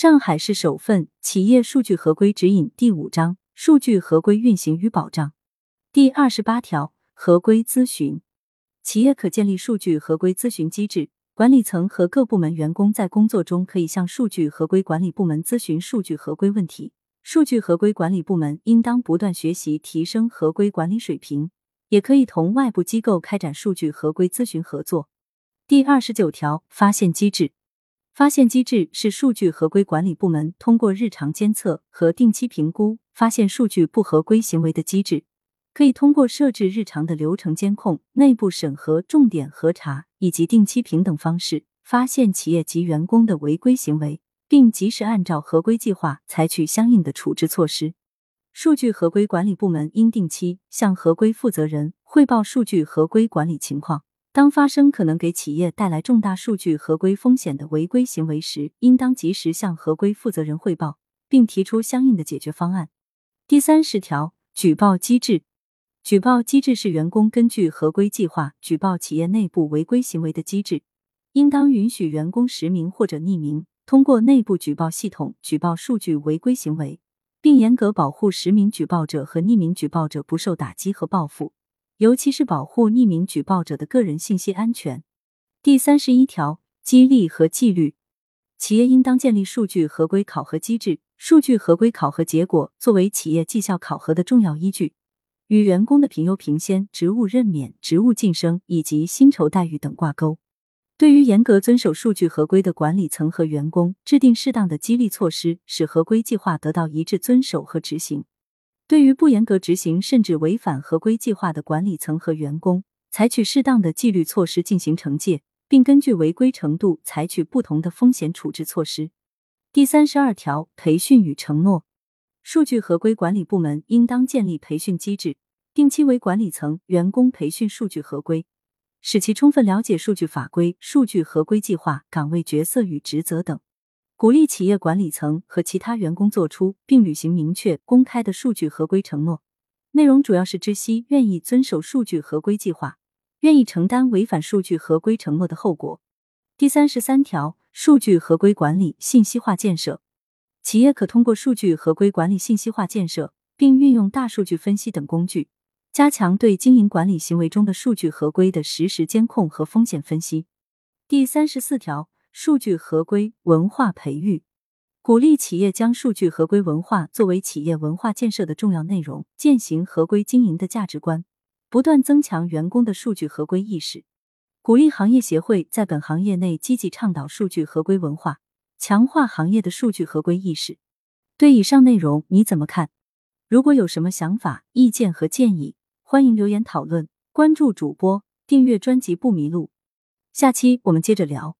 上海市首份《企业数据合规指引》第五章：数据合规运行与保障。第二十八条，合规咨询，企业可建立数据合规咨询机制，管理层和各部门员工在工作中可以向数据合规管理部门咨询数据合规问题。数据合规管理部门应当不断学习，提升合规管理水平，也可以同外部机构开展数据合规咨询合作。第二十九条，发现机制。发现机制是数据合规管理部门通过日常监测和定期评估发现数据不合规行为的机制，可以通过设置日常的流程监控、内部审核、重点核查以及定期评等方式，发现企业及员工的违规行为，并及时按照合规计划采取相应的处置措施。数据合规管理部门应定期向合规负责人汇报数据合规管理情况。当发生可能给企业带来重大数据合规风险的违规行为时，应当及时向合规负责人汇报，并提出相应的解决方案。第三十条，举报机制。举报机制是员工根据合规计划举报企业内部违规行为的机制，应当允许员工实名或者匿名，通过内部举报系统举报数据违规行为，并严格保护实名举报者和匿名举报者不受打击和报复。尤其是保护匿名举报者的个人信息安全。第三十一条，激励和纪律，企业应当建立数据合规考核机制，数据合规考核结果作为企业绩效考核的重要依据，与员工的评优评先、职务任免、职务晋升以及薪酬待遇等挂钩。对于严格遵守数据合规的管理层和员工，制定适当的激励措施，使合规计划得到一致遵守和执行。对于不严格执行甚至违反合规计划的管理层和员工，采取适当的纪律措施进行惩戒，并根据违规程度采取不同的风险处置措施。第三十二条，培训与承诺，数据合规管理部门应当建立培训机制，定期为管理层、员工培训数据合规，使其充分了解数据法规、数据合规计划、岗位角色与职责等。鼓励企业管理层和其他员工做出并履行明确、公开的数据合规承诺，内容主要是知悉愿意遵守数据合规计划，愿意承担违反数据合规承诺的后果。第三十三条，数据合规管理信息化建设，企业可通过数据合规管理信息化建设，并运用大数据分析等工具，加强对经营管理行为中的数据合规的实时监控和风险分析。第三十四条。数据合规文化培育，鼓励企业将数据合规文化作为企业文化建设的重要内容，践行合规经营的价值观，不断增强员工的数据合规意识。鼓励行业协会在本行业内积极倡导数据合规文化，强化行业的数据合规意识。对以上内容你怎么看？如果有什么想法、意见和建议，欢迎留言讨论。关注主播，订阅专辑不迷路。下期我们接着聊。